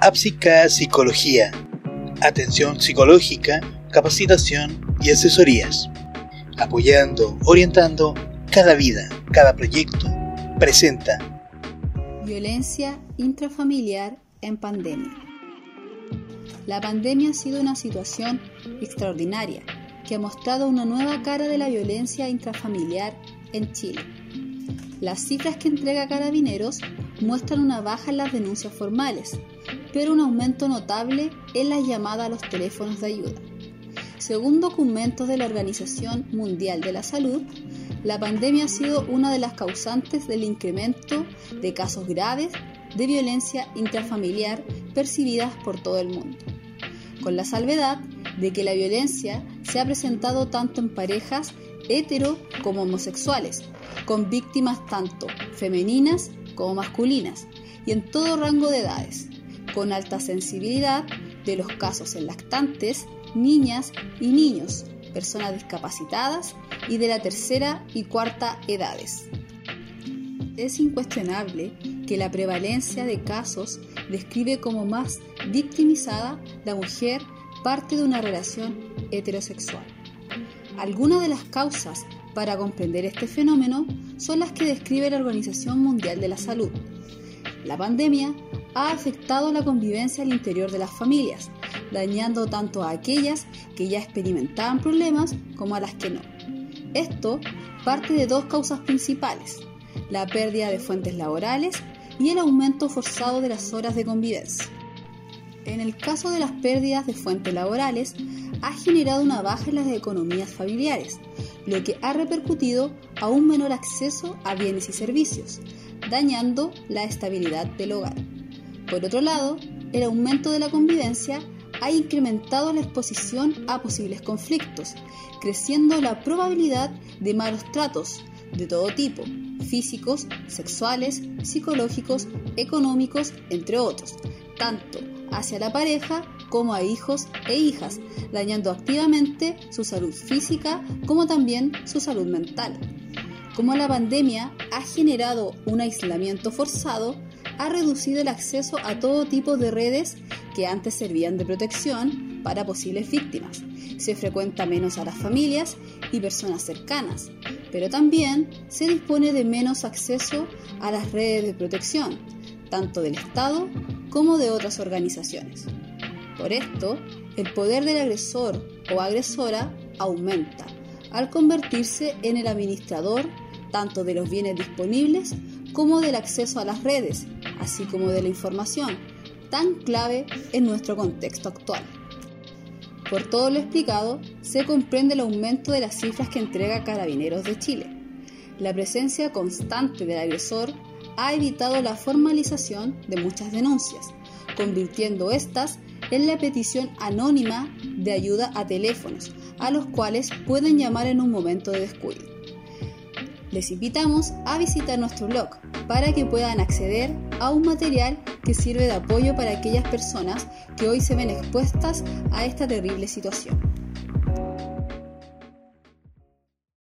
Apsica Psicología. Atención psicológica, capacitación y asesorías. Apoyando, orientando cada vida, cada proyecto. Presenta. Violencia intrafamiliar en pandemia. La pandemia ha sido una situación extraordinaria que ha mostrado una nueva cara de la violencia intrafamiliar en Chile. Las cifras que entrega Carabineros muestran una baja en las denuncias formales, pero un aumento notable en las llamadas a los teléfonos de ayuda. Según documentos de la Organización Mundial de la Salud, la pandemia ha sido una de las causantes del incremento de casos graves de violencia intrafamiliar percibidas por todo el mundo, con la salvedad de que la violencia se ha presentado tanto en parejas hetero como homosexuales, con víctimas tanto femeninas como masculinas y en todo rango de edades, con alta sensibilidad de los casos en lactantes, niñas y niños, personas discapacitadas y de la tercera y cuarta edades. Es incuestionable que la prevalencia de casos describe como más victimizada la mujer parte de una relación heterosexual. Algunas de las causas para comprender este fenómeno son las que describe la Organización Mundial de la Salud. La pandemia ha afectado la convivencia al interior de las familias, dañando tanto a aquellas que ya experimentaban problemas como a las que no. Esto parte de dos causas principales, la pérdida de fuentes laborales y el aumento forzado de las horas de convivencia. En el caso de las pérdidas de fuentes laborales, ha generado una baja en las economías familiares, lo que ha repercutido a un menor acceso a bienes y servicios, dañando la estabilidad del hogar. Por otro lado, el aumento de la convivencia ha incrementado la exposición a posibles conflictos, creciendo la probabilidad de malos tratos de todo tipo, físicos, sexuales, psicológicos, económicos, entre otros, tanto hacia la pareja como a hijos e hijas, dañando activamente su salud física como también su salud mental. Como la pandemia ha generado un aislamiento forzado, ha reducido el acceso a todo tipo de redes que antes servían de protección para posibles víctimas. Se frecuenta menos a las familias y personas cercanas, pero también se dispone de menos acceso a las redes de protección, tanto del Estado como de otras organizaciones. Por esto, el poder del agresor o agresora aumenta al convertirse en el administrador tanto de los bienes disponibles como del acceso a las redes, así como de la información, tan clave en nuestro contexto actual. Por todo lo explicado, se comprende el aumento de las cifras que entrega Carabineros de Chile. La presencia constante del agresor ha evitado la formalización de muchas denuncias, convirtiendo estas en la petición anónima de ayuda a teléfonos, a los cuales pueden llamar en un momento de descuido. Les invitamos a visitar nuestro blog para que puedan acceder a un material que sirve de apoyo para aquellas personas que hoy se ven expuestas a esta terrible situación.